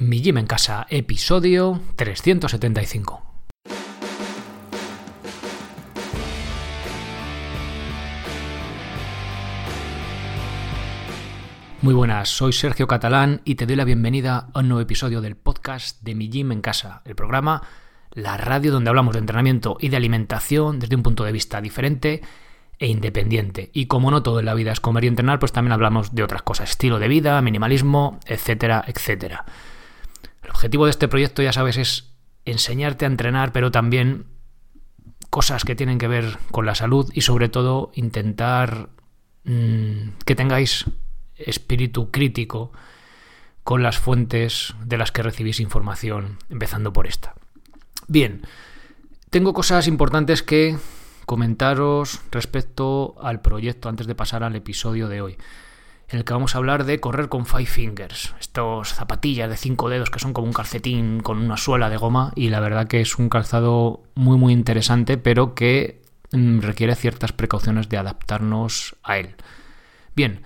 Mi Gym en Casa, episodio 375. Muy buenas, soy Sergio Catalán y te doy la bienvenida a un nuevo episodio del podcast de Mi Gym en Casa, el programa, la radio donde hablamos de entrenamiento y de alimentación desde un punto de vista diferente e independiente. Y como no todo en la vida es comer y entrenar, pues también hablamos de otras cosas, estilo de vida, minimalismo, etcétera, etcétera. El objetivo de este proyecto, ya sabes, es enseñarte a entrenar, pero también cosas que tienen que ver con la salud y sobre todo intentar mmm, que tengáis espíritu crítico con las fuentes de las que recibís información, empezando por esta. Bien, tengo cosas importantes que comentaros respecto al proyecto antes de pasar al episodio de hoy, en el que vamos a hablar de correr con five fingers, estos zapatillas de cinco dedos que son como un calcetín con una suela de goma y la verdad que es un calzado muy muy interesante, pero que mm, requiere ciertas precauciones de adaptarnos a él. Bien,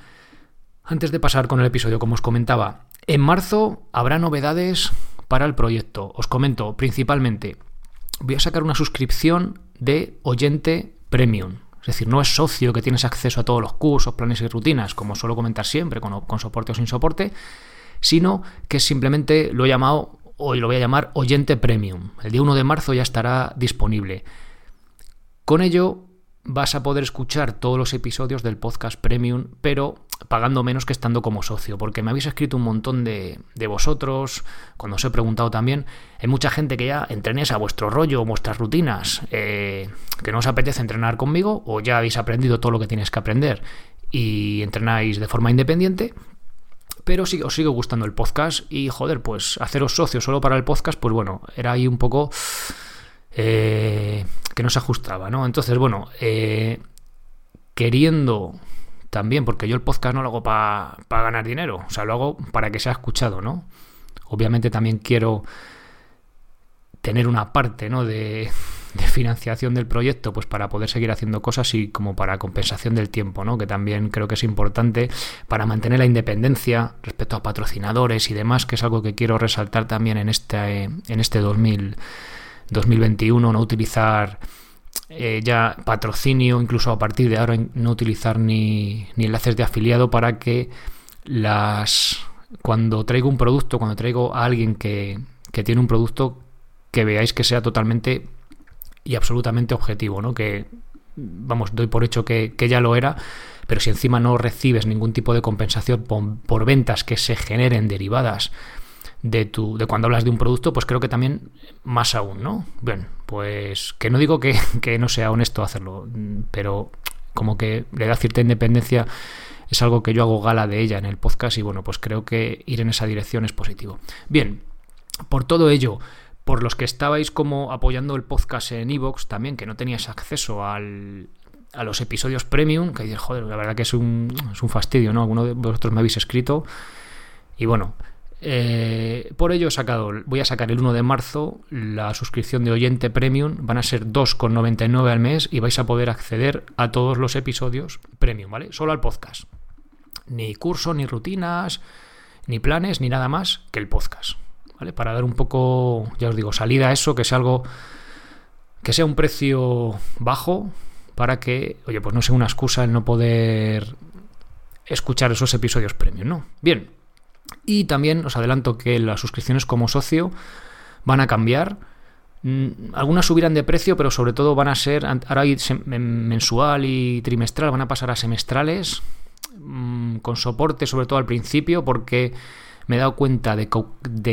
antes de pasar con el episodio, como os comentaba, en marzo habrá novedades para el proyecto. Os comento principalmente, voy a sacar una suscripción de oyente premium. Es decir, no es socio que tienes acceso a todos los cursos, planes y rutinas, como suelo comentar siempre, con, con soporte o sin soporte, sino que simplemente lo he llamado, hoy lo voy a llamar oyente premium. El día 1 de marzo ya estará disponible. Con ello vas a poder escuchar todos los episodios del podcast premium, pero pagando menos que estando como socio, porque me habéis escrito un montón de, de, vosotros, cuando os he preguntado también, hay mucha gente que ya entrenéis a vuestro rollo, vuestras rutinas, eh, que no os apetece entrenar conmigo, o ya habéis aprendido todo lo que tienes que aprender y entrenáis de forma independiente, pero sí, os sigue gustando el podcast y joder, pues haceros socio solo para el podcast, pues bueno, era ahí un poco... Eh, que no se ajustaba, ¿no? Entonces, bueno, eh, queriendo también, porque yo el podcast no lo hago para pa ganar dinero, o sea, lo hago para que sea escuchado, ¿no? Obviamente también quiero tener una parte, ¿no? De, de, financiación del proyecto, pues para poder seguir haciendo cosas y como para compensación del tiempo, ¿no? Que también creo que es importante para mantener la independencia respecto a patrocinadores y demás, que es algo que quiero resaltar también en este, en este 2000. 2021, no utilizar eh, ya patrocinio, incluso a partir de ahora no utilizar ni, ni enlaces de afiliado para que las cuando traigo un producto, cuando traigo a alguien que, que, tiene un producto, que veáis que sea totalmente y absolutamente objetivo, ¿no? Que, vamos, doy por hecho que, que ya lo era, pero si encima no recibes ningún tipo de compensación por, por ventas que se generen derivadas de, tu, de cuando hablas de un producto, pues creo que también más aún, ¿no? Bien, pues que no digo que, que no sea honesto hacerlo, pero como que le da cierta independencia es algo que yo hago gala de ella en el podcast y bueno, pues creo que ir en esa dirección es positivo. Bien, por todo ello, por los que estabais como apoyando el podcast en Evox también, que no teníais acceso al, a los episodios premium, que dices, joder, la verdad que es un, es un fastidio, ¿no? Alguno de vosotros me habéis escrito y bueno, eh, por ello he sacado, voy a sacar el 1 de marzo la suscripción de oyente premium, van a ser 2,99 al mes y vais a poder acceder a todos los episodios premium, ¿vale? Solo al podcast. Ni curso, ni rutinas, ni planes, ni nada más que el podcast, ¿vale? Para dar un poco, ya os digo, salida a eso, que sea algo, que sea un precio bajo para que, oye, pues no sea una excusa el no poder escuchar esos episodios premium, ¿no? Bien. Y también os adelanto que las suscripciones como socio van a cambiar. Mm, algunas subirán de precio, pero sobre todo van a ser, ahora hay mensual y trimestral, van a pasar a semestrales, mm, con soporte sobre todo al principio, porque me he dado cuenta de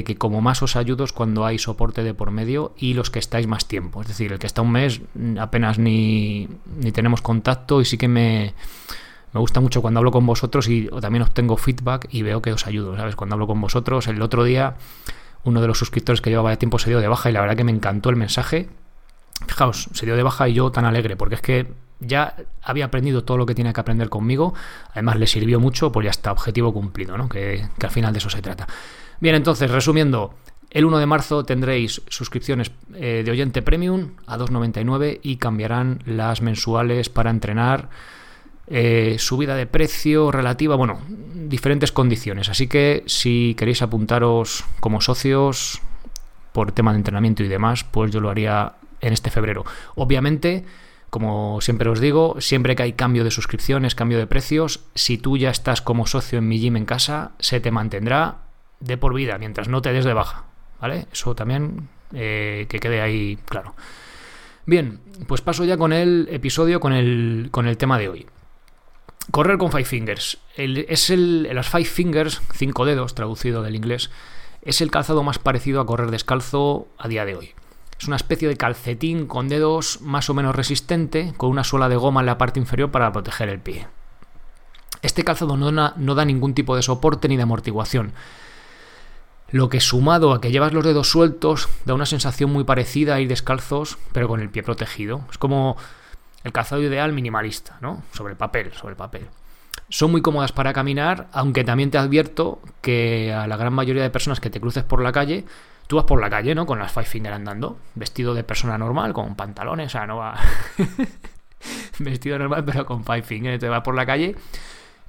que, como más os ayudo es cuando hay soporte de por medio y los que estáis más tiempo. Es decir, el que está un mes mm, apenas ni, ni tenemos contacto y sí que me, me gusta mucho cuando hablo con vosotros y también obtengo feedback y veo que os ayudo, ¿sabes? Cuando hablo con vosotros, el otro día uno de los suscriptores que llevaba de tiempo se dio de baja y la verdad que me encantó el mensaje. Fijaos, se dio de baja y yo tan alegre, porque es que ya había aprendido todo lo que tenía que aprender conmigo, además le sirvió mucho, pues ya está, objetivo cumplido, ¿no? Que, que al final de eso se trata. Bien, entonces, resumiendo, el 1 de marzo tendréis suscripciones eh, de oyente premium a 2,99 y cambiarán las mensuales para entrenar eh, subida de precio relativa, bueno, diferentes condiciones. Así que si queréis apuntaros como socios por tema de entrenamiento y demás, pues yo lo haría en este febrero. Obviamente, como siempre os digo, siempre que hay cambio de suscripciones, cambio de precios, si tú ya estás como socio en mi gym en casa, se te mantendrá de por vida, mientras no te des de baja. ¿Vale? Eso también eh, que quede ahí claro. Bien, pues paso ya con el episodio, con el, con el tema de hoy. Correr con Five Fingers. es el, las Five Fingers, cinco dedos, traducido del inglés, es el calzado más parecido a correr descalzo a día de hoy. Es una especie de calcetín con dedos más o menos resistente, con una suela de goma en la parte inferior para proteger el pie. Este calzado no, no da ningún tipo de soporte ni de amortiguación. Lo que sumado a que llevas los dedos sueltos da una sensación muy parecida a ir descalzos, pero con el pie protegido. Es como el calzado ideal minimalista, ¿no? Sobre el papel, sobre el papel. Son muy cómodas para caminar, aunque también te advierto que a la gran mayoría de personas que te cruces por la calle, tú vas por la calle, ¿no? Con las five finger andando, vestido de persona normal, con pantalones, o sea, no va vestido normal, pero con five finger, te vas por la calle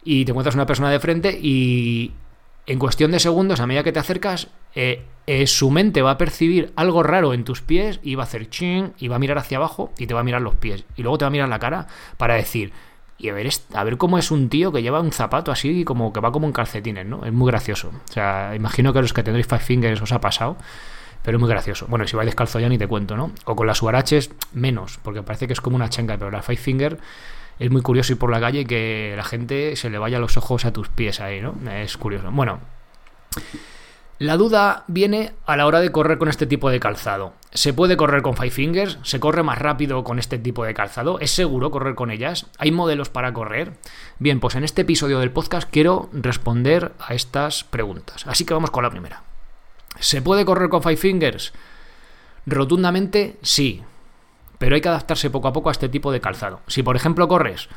y te encuentras una persona de frente y en cuestión de segundos, a medida que te acercas, eh, eh, su mente va a percibir algo raro en tus pies y va a hacer ching y va a mirar hacia abajo y te va a mirar los pies y luego te va a mirar la cara para decir y a ver, a ver cómo es un tío que lleva un zapato así como que va como en calcetines, ¿no? Es muy gracioso. O sea, imagino que a los que tendréis Five Fingers os ha pasado, pero es muy gracioso. Bueno, si vais descalzo ya ni te cuento, ¿no? O con las huaraches, menos, porque parece que es como una changa, pero la Five Finger es muy curioso ir por la calle y que la gente se le vaya los ojos a tus pies ahí, ¿no? Es curioso. Bueno. La duda viene a la hora de correr con este tipo de calzado. ¿Se puede correr con Five Fingers? ¿Se corre más rápido con este tipo de calzado? ¿Es seguro correr con ellas? ¿Hay modelos para correr? Bien, pues en este episodio del podcast quiero responder a estas preguntas. Así que vamos con la primera. ¿Se puede correr con Five Fingers? Rotundamente sí, pero hay que adaptarse poco a poco a este tipo de calzado. Si por ejemplo corres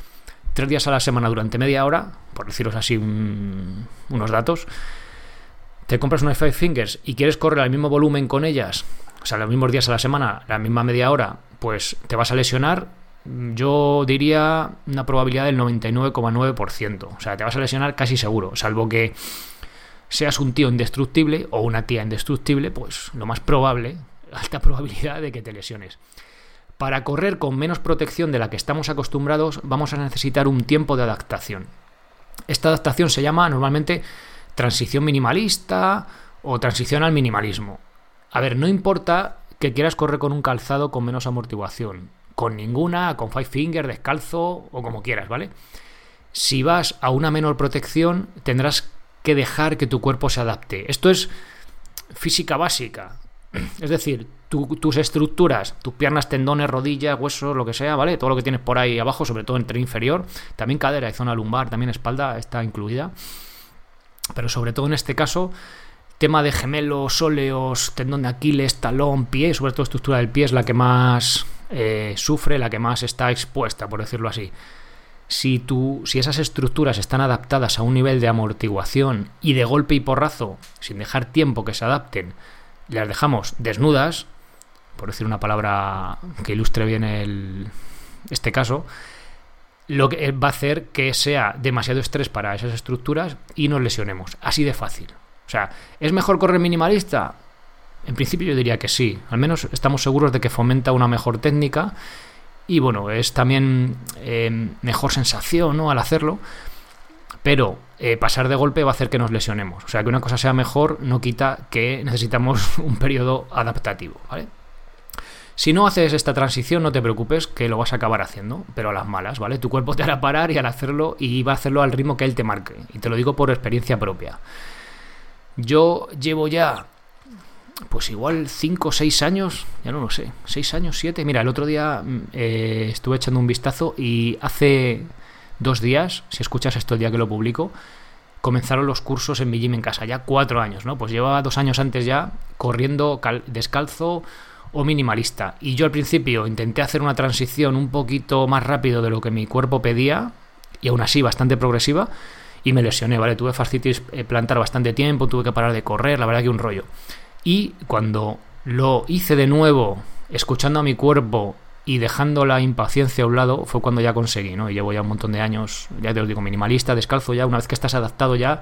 tres días a la semana durante media hora, por deciros así unos datos, te compras unas Five Fingers y quieres correr al mismo volumen con ellas, o sea, los mismos días a la semana, la misma media hora, pues te vas a lesionar. Yo diría una probabilidad del 99,9%. O sea, te vas a lesionar casi seguro, salvo que seas un tío indestructible o una tía indestructible, pues lo más probable, alta probabilidad de que te lesiones. Para correr con menos protección de la que estamos acostumbrados, vamos a necesitar un tiempo de adaptación. Esta adaptación se llama normalmente transición minimalista o transición al minimalismo. A ver, no importa que quieras correr con un calzado con menos amortiguación, con ninguna, con five finger, descalzo o como quieras, ¿vale? Si vas a una menor protección, tendrás que dejar que tu cuerpo se adapte. Esto es física básica. Es decir, tus estructuras, tus piernas, tendones, rodillas, huesos, lo que sea, ¿vale? Todo lo que tienes por ahí abajo, sobre todo en tren inferior, también cadera y zona lumbar, también espalda está incluida pero sobre todo en este caso, tema de gemelos, óleos, tendón de Aquiles, talón, pie, sobre todo estructura del pie es la que más eh, sufre, la que más está expuesta, por decirlo así. Si, tú, si esas estructuras están adaptadas a un nivel de amortiguación y de golpe y porrazo, sin dejar tiempo que se adapten, las dejamos desnudas, por decir una palabra que ilustre bien el, este caso, lo que va a hacer que sea demasiado estrés para esas estructuras y nos lesionemos. Así de fácil. O sea, ¿es mejor correr minimalista? En principio yo diría que sí. Al menos estamos seguros de que fomenta una mejor técnica y bueno, es también eh, mejor sensación ¿no? al hacerlo. Pero eh, pasar de golpe va a hacer que nos lesionemos. O sea, que una cosa sea mejor no quita que necesitamos un periodo adaptativo. ¿vale? Si no haces esta transición, no te preocupes, que lo vas a acabar haciendo, pero a las malas, ¿vale? Tu cuerpo te hará parar y al hacerlo, y va a hacerlo al ritmo que él te marque. Y te lo digo por experiencia propia. Yo llevo ya, pues igual 5 o 6 años, ya no lo sé, 6 años, 7. Mira, el otro día mm, eh, estuve echando un vistazo y hace dos días, si escuchas esto el día que lo publico, comenzaron los cursos en mi gym en casa, ya cuatro años, ¿no? Pues llevaba dos años antes ya corriendo descalzo o minimalista. Y yo al principio intenté hacer una transición un poquito más rápido de lo que mi cuerpo pedía, y aún así bastante progresiva, y me lesioné, ¿vale? Tuve fascitis eh, plantar bastante tiempo, tuve que parar de correr, la verdad que un rollo. Y cuando lo hice de nuevo, escuchando a mi cuerpo y dejando la impaciencia a un lado fue cuando ya conseguí, ¿no? Y llevo ya un montón de años, ya te lo digo, minimalista, descalzo ya, una vez que estás adaptado ya,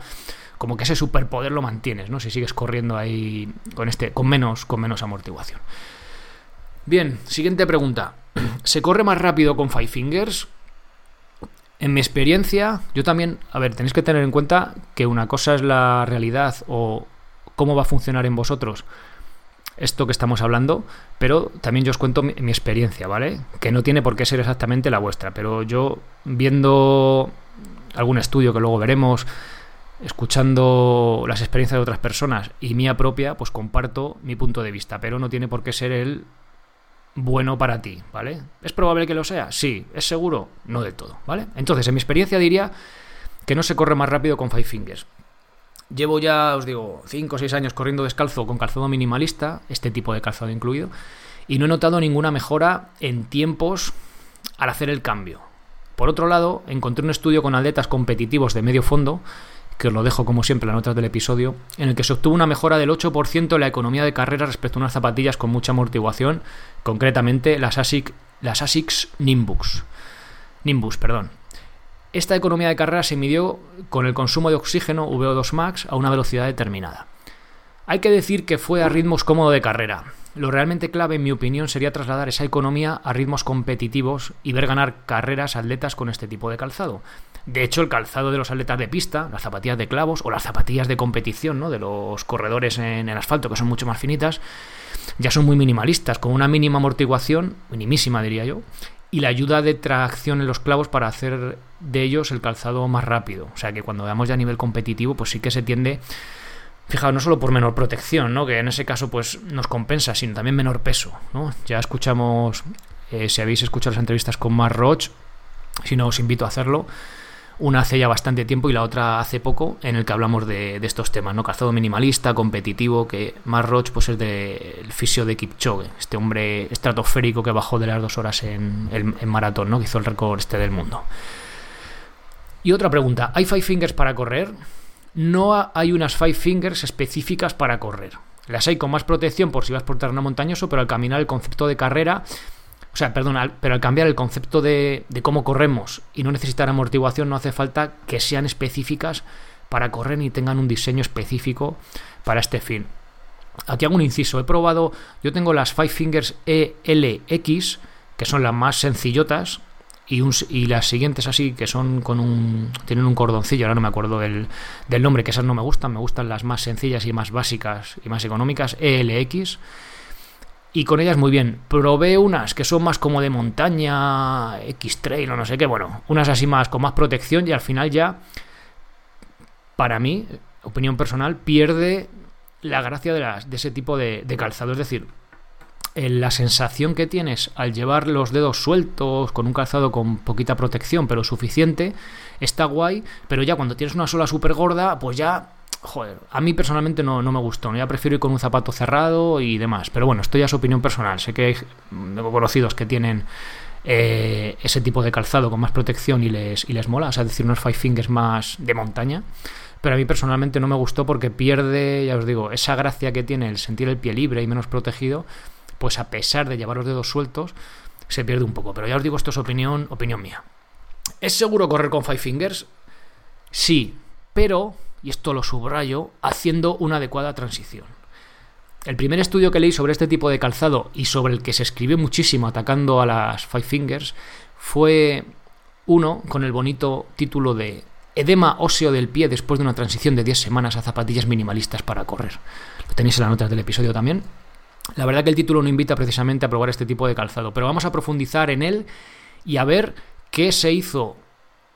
como que ese superpoder lo mantienes, ¿no? Si sigues corriendo ahí con este con menos con menos amortiguación. Bien, siguiente pregunta. ¿Se corre más rápido con Five Fingers? En mi experiencia, yo también, a ver, tenéis que tener en cuenta que una cosa es la realidad o cómo va a funcionar en vosotros esto que estamos hablando, pero también yo os cuento mi, experiencia, ¿vale? Que no tiene por qué ser exactamente la vuestra, pero yo viendo algún estudio que luego veremos, escuchando las experiencias de otras personas y mía propia, pues comparto mi punto de vista, pero no tiene por qué ser el bueno para ti, ¿vale? ¿Es probable que lo sea? Sí. ¿Es seguro? No del todo, ¿vale? Entonces, en mi experiencia diría que no se corre más rápido con Five Fingers. Llevo ya, os digo, 5 o 6 años corriendo descalzo con calzado minimalista, este tipo de calzado incluido, y no he notado ninguna mejora en tiempos al hacer el cambio. Por otro lado, encontré un estudio con atletas competitivos de medio fondo, que os lo dejo como siempre en las notas del episodio, en el que se obtuvo una mejora del 8% en la economía de carrera respecto a unas zapatillas con mucha amortiguación, concretamente las ASICS, las ASICS Nimbus. Nimbus, perdón. Esta economía de carrera se midió con el consumo de oxígeno VO2 max a una velocidad determinada. Hay que decir que fue a ritmos cómodos de carrera. Lo realmente clave, en mi opinión, sería trasladar esa economía a ritmos competitivos y ver ganar carreras atletas con este tipo de calzado. De hecho, el calzado de los atletas de pista, las zapatillas de clavos o las zapatillas de competición ¿no? de los corredores en el asfalto, que son mucho más finitas, ya son muy minimalistas, con una mínima amortiguación, minimísima diría yo, y la ayuda de tracción en los clavos para hacer de ellos el calzado más rápido. O sea que cuando veamos ya a nivel competitivo, pues sí que se tiende, fijaos, no solo por menor protección, ¿no? que en ese caso pues nos compensa, sino también menor peso. ¿no? Ya escuchamos, eh, si habéis escuchado las entrevistas con Mark Roach, si no os invito a hacerlo, una hace ya bastante tiempo y la otra hace poco, en el que hablamos de, estos temas, ¿no? Calzado minimalista, competitivo, que más Roach pues es del fisio de Kipchoge, este hombre estratosférico que bajó de las dos horas en, el, maratón, ¿no? Que hizo el récord este del mundo. Y otra pregunta, ¿hay five fingers para correr? No hay unas five fingers específicas para correr. Las hay con más protección por si vas por terreno montañoso, pero al caminar el concepto de carrera o sea, perdón, pero al cambiar el concepto de, cómo corremos y no necesitar amortiguación, no hace falta que sean específicas para correr ni tengan un diseño específico para este fin. Aquí hago un inciso. He probado, yo tengo las Five Fingers ELX, que son las más sencillotas, y, y, las siguientes así, que son con un. tienen un cordoncillo, ahora no me acuerdo del, del nombre, que esas no me gustan, me gustan las más sencillas y más básicas y más económicas, ELX y con ellas muy bien. Probé unas que son más como de montaña, X-Trail o no sé qué, bueno, unas así más con más protección y al final ya, para mí, opinión personal, pierde la gracia de, las, de ese tipo de, calzado. Es decir, la sensación que tienes al llevar los dedos sueltos con un calzado con poquita protección pero suficiente está guay, pero ya cuando tienes una sola súper gorda, pues ya joder, a mí personalmente no, me gustó. Ya prefiero ir con un zapato cerrado y demás. Pero bueno, esto ya es opinión personal. Sé que hay conocidos que tienen eh, ese tipo de calzado con más protección y les, y les mola. O sea, decir, unos five fingers más de montaña. Pero a mí personalmente no me gustó porque pierde, ya os digo, esa gracia que tiene el sentir el pie libre y menos protegido. Pues a pesar de llevar los dedos sueltos, se pierde un poco. Pero ya os digo, esto es opinión, opinión mía. ¿Es seguro correr con five fingers? Sí, pero y esto lo subrayo, haciendo una adecuada transición. El primer estudio que leí sobre este tipo de calzado y sobre el que se escribió muchísimo atacando a las Five Fingers fue uno con el bonito título de Edema óseo del pie después de una transición de 10 semanas a zapatillas minimalistas para correr. Lo tenéis en las notas del episodio también. La verdad que el título no invita precisamente a probar este tipo de calzado, pero vamos a profundizar en él y a ver qué se hizo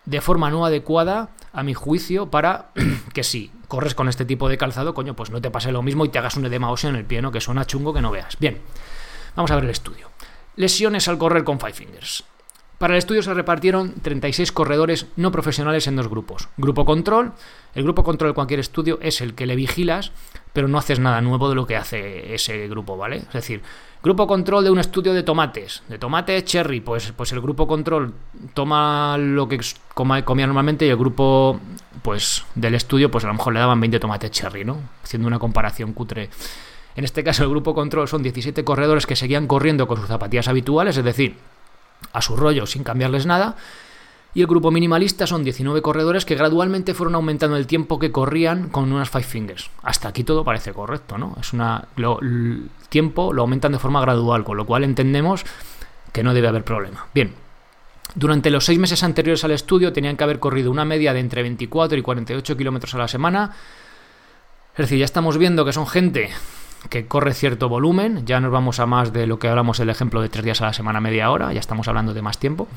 de forma no adecuada, a mi juicio, para que si corres con este tipo de calzado, coño, pues no te pase lo mismo y te hagas un edema óseo en el pie, ¿no? Que suena chungo que no veas. Bien, vamos a ver el estudio. Lesiones al correr con Five Fingers. Para el estudio se repartieron 36 corredores no profesionales en dos grupos. Grupo control, el grupo control de cualquier estudio es el que le vigilas, pero no haces nada nuevo de lo que hace ese grupo, ¿vale? Es decir, grupo control de un estudio de tomates, de tomate cherry, pues, pues el grupo control toma lo que comía normalmente y el grupo pues del estudio pues a lo mejor le daban 20 tomates cherry, ¿no? Haciendo una comparación cutre En este caso, el grupo control son 17 corredores que seguían corriendo con sus zapatillas habituales, es decir, a su rollo sin cambiarles nada. Y el grupo minimalista son 19 corredores que gradualmente fueron aumentando el tiempo que corrían con unas five fingers. Hasta aquí todo parece correcto, ¿no? Es una el tiempo lo aumentan de forma gradual, con lo cual entendemos que no debe haber problema. Bien. Durante los seis meses anteriores al estudio tenían que haber corrido una media de entre 24 y 48 kilómetros a la semana. Es decir, ya estamos viendo que son gente que corre cierto volumen, ya nos vamos a más de lo que hablamos el ejemplo de tres días a la semana, media hora, ya estamos hablando de más tiempo.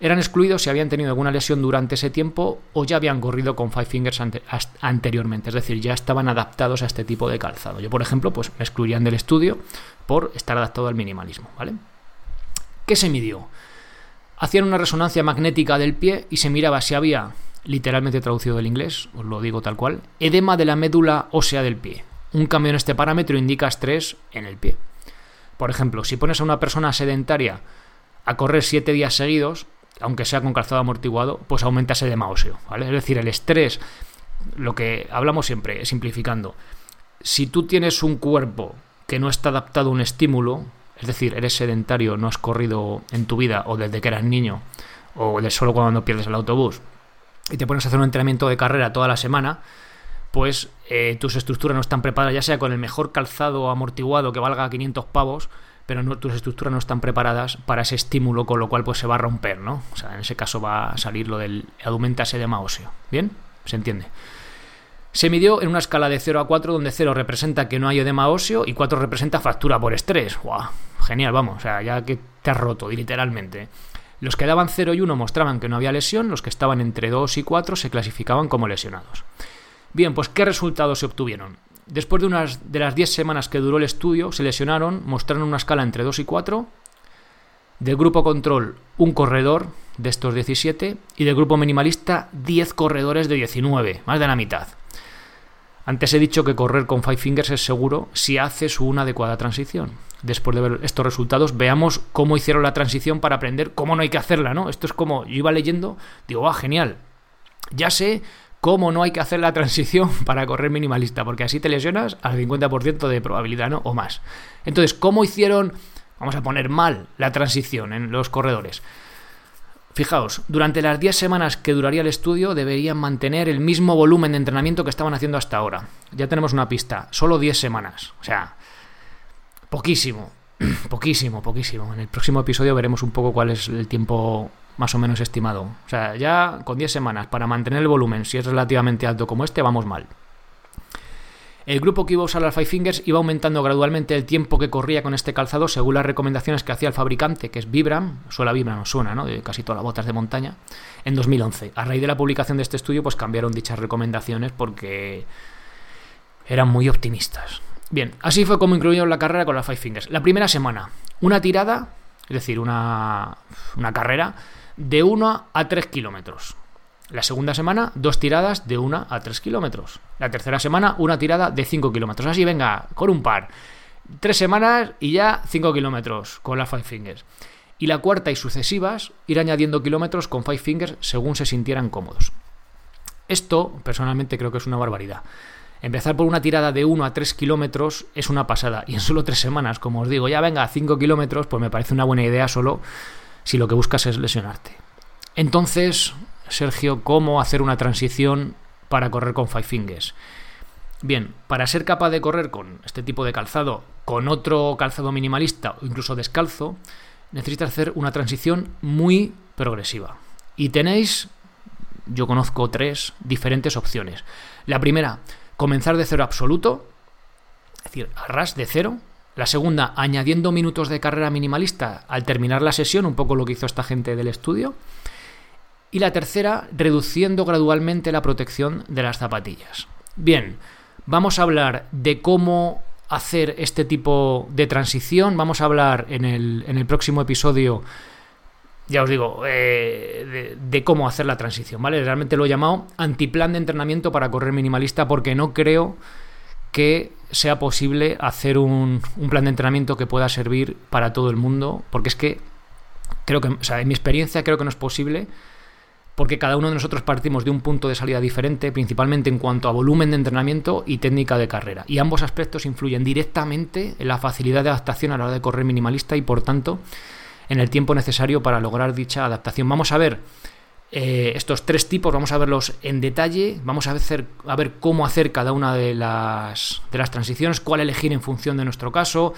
Eran excluidos si habían tenido alguna lesión durante ese tiempo o ya habían corrido con Five Fingers anteriormente, es decir, ya estaban adaptados a este tipo de calzado. Yo, por ejemplo, pues me excluirían del estudio por estar adaptado al minimalismo, ¿vale? ¿Qué se midió? Hacían una resonancia magnética del pie y se miraba si había, literalmente traducido del inglés, os lo digo tal cual, edema de la médula ósea del pie. Un cambio en este parámetro indica estrés en el pie. Por ejemplo, si pones a una persona sedentaria a correr 7 días seguidos, aunque sea con calzado amortiguado, pues aumenta ese edema. ¿vale? Es decir, el estrés, lo que hablamos siempre, simplificando, si tú tienes un cuerpo que no está adaptado a un estímulo, es decir, eres sedentario, no has corrido en tu vida o desde que eras niño, o de solo cuando pierdes el autobús, y te pones a hacer un entrenamiento de carrera toda la semana, pues eh, tus estructuras no están preparadas, ya sea con el mejor calzado amortiguado que valga 500 pavos, pero no, tus estructuras no están preparadas para ese estímulo, con lo cual pues se va a romper, ¿no? O sea, en ese caso va a salir lo del aumenta ese edema óseo. ¿Bien? ¿Se entiende? Se midió en una escala de 0 a 4, donde 0 representa que no hay edema óseo y 4 representa fractura por estrés. ¡Guau! Genial, vamos, o sea, ya que te has roto, literalmente. Los que daban 0 y 1 mostraban que no había lesión, los que estaban entre 2 y 4 se clasificaban como lesionados. Bien, pues ¿qué resultados se obtuvieron? Después de, unas, de las 10 semanas que duró el estudio, se lesionaron, mostraron una escala entre 2 y 4. Del grupo control, un corredor de estos 17. Y del grupo minimalista, 10 corredores de 19, más de la mitad. Antes he dicho que correr con Five Fingers es seguro si haces una adecuada transición. Después de ver estos resultados, veamos cómo hicieron la transición para aprender cómo no hay que hacerla, ¿no? Esto es como, yo iba leyendo, digo, ah, genial. Ya sé cómo no hay que hacer la transición para correr minimalista, porque así te lesionas al 50% de probabilidad, ¿no? O más. Entonces, ¿cómo hicieron, vamos a poner mal, la transición en los corredores? Fijaos, durante las 10 semanas que duraría el estudio deberían mantener el mismo volumen de entrenamiento que estaban haciendo hasta ahora. Ya tenemos una pista, solo 10 semanas. O sea, poquísimo, poquísimo, poquísimo. En el próximo episodio veremos un poco cuál es el tiempo más o menos estimado. O sea, ya con 10 semanas para mantener el volumen, si es relativamente alto como este, vamos mal. El grupo que iba a usar las Five Fingers iba aumentando gradualmente el tiempo que corría con este calzado según las recomendaciones que hacía el fabricante, que es Vibram, suena Vibram, no suena, ¿no? De casi todas las botas de montaña, en 2011. A raíz de la publicación de este estudio, pues cambiaron dichas recomendaciones porque eran muy optimistas. Bien, así fue como incluyeron la carrera con las Five Fingers. La primera semana, una tirada, es decir, una, una carrera de 1 a 3 kilómetros. La segunda semana, dos tiradas de 1 a 3 kilómetros. La tercera semana, una tirada de 5 kilómetros. Así, venga, con un par. Tres semanas y ya 5 kilómetros con las Five Fingers. Y la cuarta y sucesivas, ir añadiendo kilómetros con Five Fingers según se sintieran cómodos. Esto, personalmente, creo que es una barbaridad. Empezar por una tirada de 1 a 3 kilómetros es una pasada. Y en solo 3 semanas, como os digo, ya venga, 5 kilómetros, pues me parece una buena idea solo si lo que buscas es lesionarte. Entonces, Sergio, ¿cómo hacer una transición para correr con Five Fingers? Bien, para ser capaz de correr con este tipo de calzado, con otro calzado minimalista o incluso descalzo, necesitas hacer una transición muy progresiva. Y tenéis, yo conozco tres diferentes opciones. La primera, comenzar de cero absoluto, es decir, a ras de cero, la segunda, añadiendo minutos de carrera minimalista al terminar la sesión, un poco lo que hizo esta gente del estudio. Y la tercera, reduciendo gradualmente la protección de las zapatillas. Bien, vamos a hablar de cómo hacer este tipo de transición. Vamos a hablar en el, en el próximo episodio, ya os digo, eh, de, cómo hacer la transición, ¿vale? Realmente lo he llamado antiplan de entrenamiento para correr minimalista porque no creo que sea posible hacer un, plan de entrenamiento que pueda servir para todo el mundo, porque es que creo que, o sea, en mi experiencia creo que no es posible porque cada uno de nosotros partimos de un punto de salida diferente, principalmente en cuanto a volumen de entrenamiento y técnica de carrera. Y ambos aspectos influyen directamente en la facilidad de adaptación a la hora de correr minimalista y por tanto en el tiempo necesario para lograr dicha adaptación. Vamos a ver eh, estos tres tipos, vamos a verlos en detalle, vamos a, ver cómo hacer cada una de las, de las transiciones, cuál elegir en función de nuestro caso,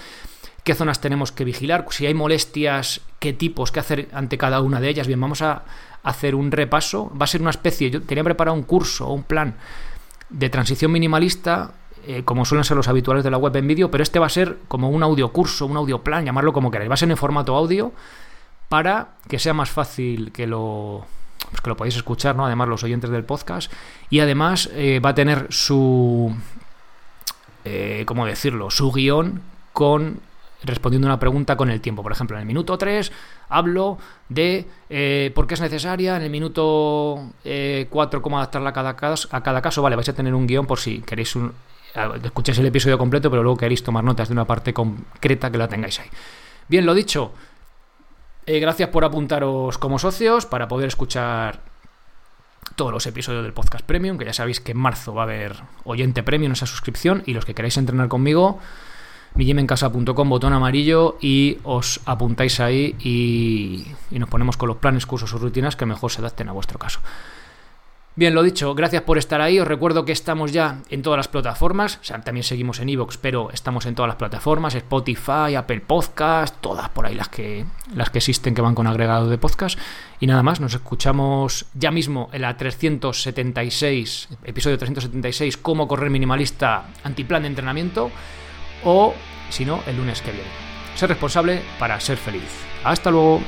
qué zonas tenemos que vigilar, si hay molestias, qué tipos, qué hacer ante cada una de ellas. Bien, vamos a hacer un repaso. Va a ser una especie, yo tenía preparado un curso o un plan de transición minimalista, eh, como suelen ser los habituales de la web en vídeo, pero este va a ser como un audio curso, un audio plan, llamarlo como queráis. Va a ser en formato audio para que sea más fácil que lo, pues que lo podáis escuchar, ¿no? Además, los oyentes del podcast. Y además eh, va a tener su. Eh, ¿Cómo decirlo? Su guion con respondiendo una pregunta con el tiempo. Por ejemplo, en el minuto 3 hablo de eh, por qué es necesaria, en el minuto 4 cómo adaptarla a cada, caso, a cada caso. Vale, vais a tener un guion por si queréis un, escucháis el episodio completo, pero luego queréis tomar notas de una parte concreta que la tengáis ahí. Bien, lo dicho, eh, gracias por apuntaros como socios para poder escuchar todos los episodios del podcast premium, que ya sabéis que en marzo va a haber oyente premium esa suscripción y los que queráis entrenar conmigo, millimencasa.com, botón amarillo y os apuntáis ahí y, y nos ponemos con los planes, cursos o rutinas que mejor se adapten a vuestro caso. Bien, lo dicho, gracias por estar ahí. Os recuerdo que estamos ya en todas las plataformas. También seguimos en Evox, pero estamos en todas las plataformas: Spotify, Apple Podcast, todas por ahí las que, las que existen que van con agregado de podcast. Y nada más, nos escuchamos ya mismo en la 376, episodio 376, cómo correr minimalista, antiplan de entrenamiento. O, si no, el lunes que viene. Ser responsable para ser feliz. Hasta luego.